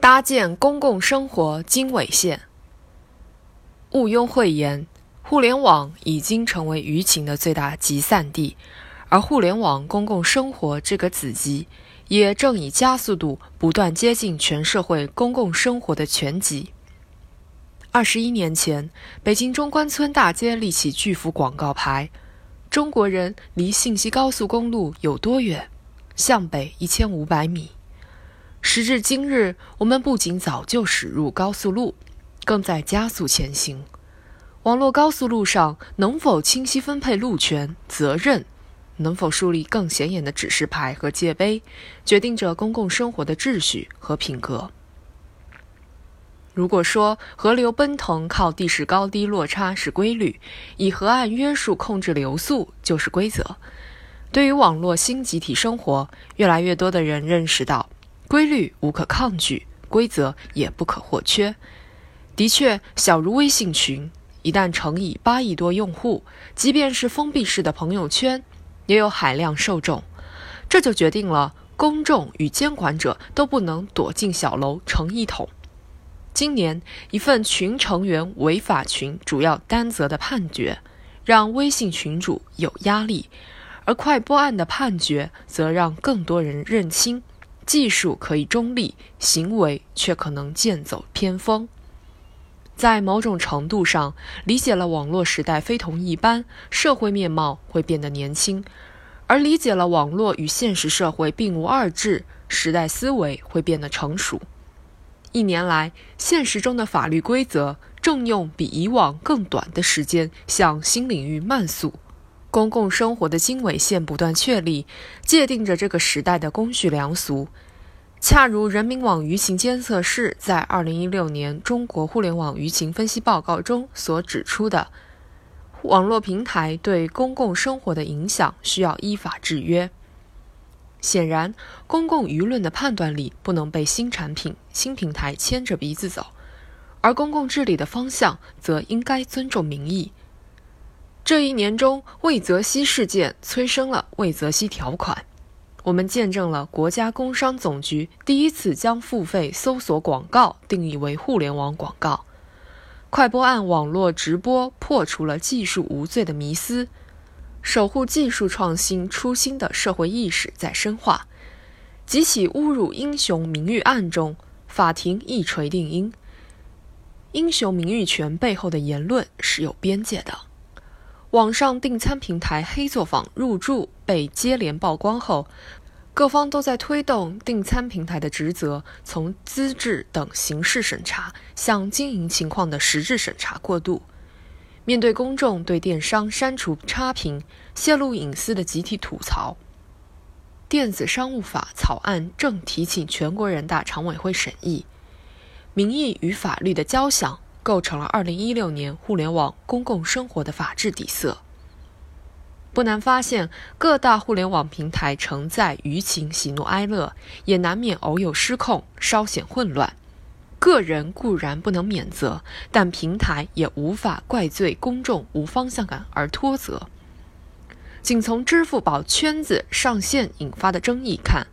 搭建公共生活经纬线。毋庸讳言，互联网已经成为舆情的最大集散地，而互联网公共生活这个子集，也正以加速度不断接近全社会公共生活的全集。二十一年前，北京中关村大街立起巨幅广告牌：“中国人离信息高速公路有多远？向北一千五百米。”时至今日，我们不仅早就驶入高速路，更在加速前行。网络高速路上能否清晰分配路权、责任，能否树立更显眼的指示牌和界碑，决定着公共生活的秩序和品格。如果说河流奔腾靠地势高低落差是规律，以河岸约束控制流速就是规则，对于网络新集体生活，越来越多的人认识到。规律无可抗拒，规则也不可或缺。的确，小如微信群，一旦乘以八亿多用户，即便是封闭式的朋友圈，也有海量受众。这就决定了公众与监管者都不能躲进小楼成一统。今年，一份群成员违法群主要担责的判决，让微信群主有压力；而快播案的判决，则让更多人认清。技术可以中立，行为却可能剑走偏锋。在某种程度上，理解了网络时代非同一般，社会面貌会变得年轻；而理解了网络与现实社会并无二致，时代思维会变得成熟。一年来，现实中的法律规则正用比以往更短的时间向新领域慢速。公共生活的经纬线不断确立，界定着这个时代的公序良俗。恰如人民网舆情监测室在二零一六年中国互联网舆情分析报告中所指出的，网络平台对公共生活的影响需要依法制约。显然，公共舆论的判断力不能被新产品、新平台牵着鼻子走，而公共治理的方向则应该尊重民意。这一年中，魏则西事件催生了魏则西条款。我们见证了国家工商总局第一次将付费搜索广告定义为互联网广告。快播案网络直播破除了技术无罪的迷思，守护技术创新初心的社会意识在深化。几起侮辱英雄名誉案中，法庭一锤定音：英雄名誉权背后的言论是有边界的。网上订餐平台黑作坊入驻被接连曝光后，各方都在推动订餐平台的职责从资质等形式审查向经营情况的实质审查过渡。面对公众对电商删除差评、泄露隐私的集体吐槽，电子商务法草案正提请全国人大常委会审议，民意与法律的交响。构成了2016年互联网公共生活的法治底色。不难发现，各大互联网平台承载舆情喜怒哀乐，也难免偶有失控，稍显混乱。个人固然不能免责，但平台也无法怪罪公众无方向感而脱责。仅从支付宝圈子上线引发的争议看，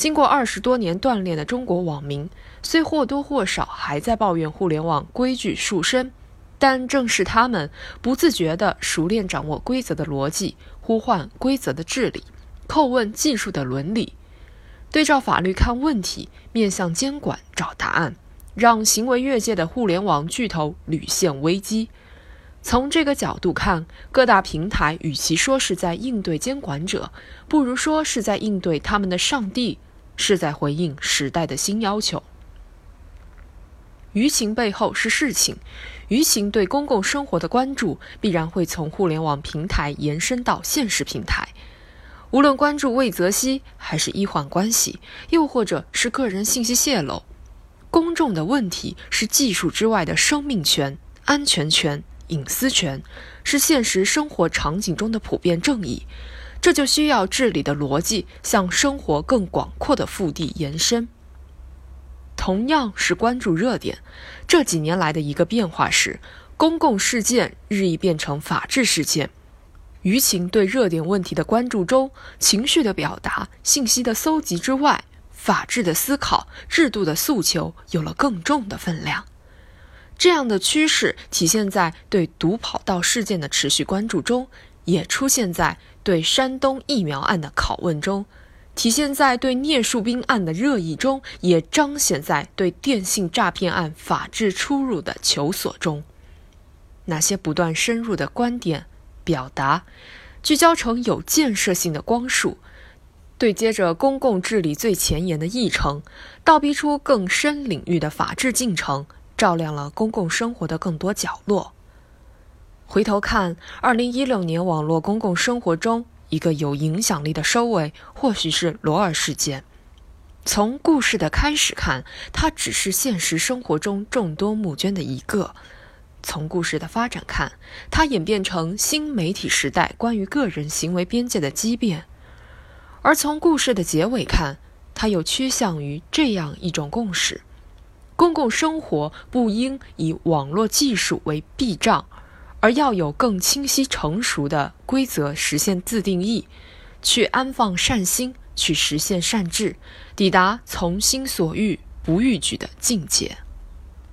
经过二十多年锻炼的中国网民。虽或多或少还在抱怨互联网规矩束身，但正是他们不自觉地熟练掌握规则的逻辑，呼唤规则的治理，叩问技术的伦理，对照法律看问题，面向监管找答案，让行为越界的互联网巨头屡现危机。从这个角度看，各大平台与其说是在应对监管者，不如说是在应对他们的上帝，是在回应时代的新要求。舆情背后是事情，舆情对公共生活的关注必然会从互联网平台延伸到现实平台。无论关注魏则西，还是医患关系，又或者是个人信息泄露，公众的问题是技术之外的生命权、安全权、隐私权，是现实生活场景中的普遍正义。这就需要治理的逻辑向生活更广阔的腹地延伸。同样是关注热点，这几年来的一个变化是，公共事件日益变成法治事件。舆情对热点问题的关注中，情绪的表达、信息的搜集之外，法治的思考、制度的诉求有了更重的分量。这样的趋势体现在对毒跑道事件的持续关注中，也出现在对山东疫苗案的拷问中，体现在对聂树斌案的热议中，也彰显在对电信诈骗案法治出入的求索中。那些不断深入的观点表达，聚焦成有建设性的光束，对接着公共治理最前沿的议程，倒逼出更深领域的法治进程。照亮了公共生活的更多角落。回头看，二零一六年网络公共生活中一个有影响力的收尾，或许是罗尔事件。从故事的开始看，它只是现实生活中众多募捐的一个；从故事的发展看，它演变成新媒体时代关于个人行为边界的畸变；而从故事的结尾看，它又趋向于这样一种共识。公共生活不应以网络技术为避障，而要有更清晰成熟的规则实现自定义，去安放善心，去实现善智，抵达从心所欲不逾矩的境界。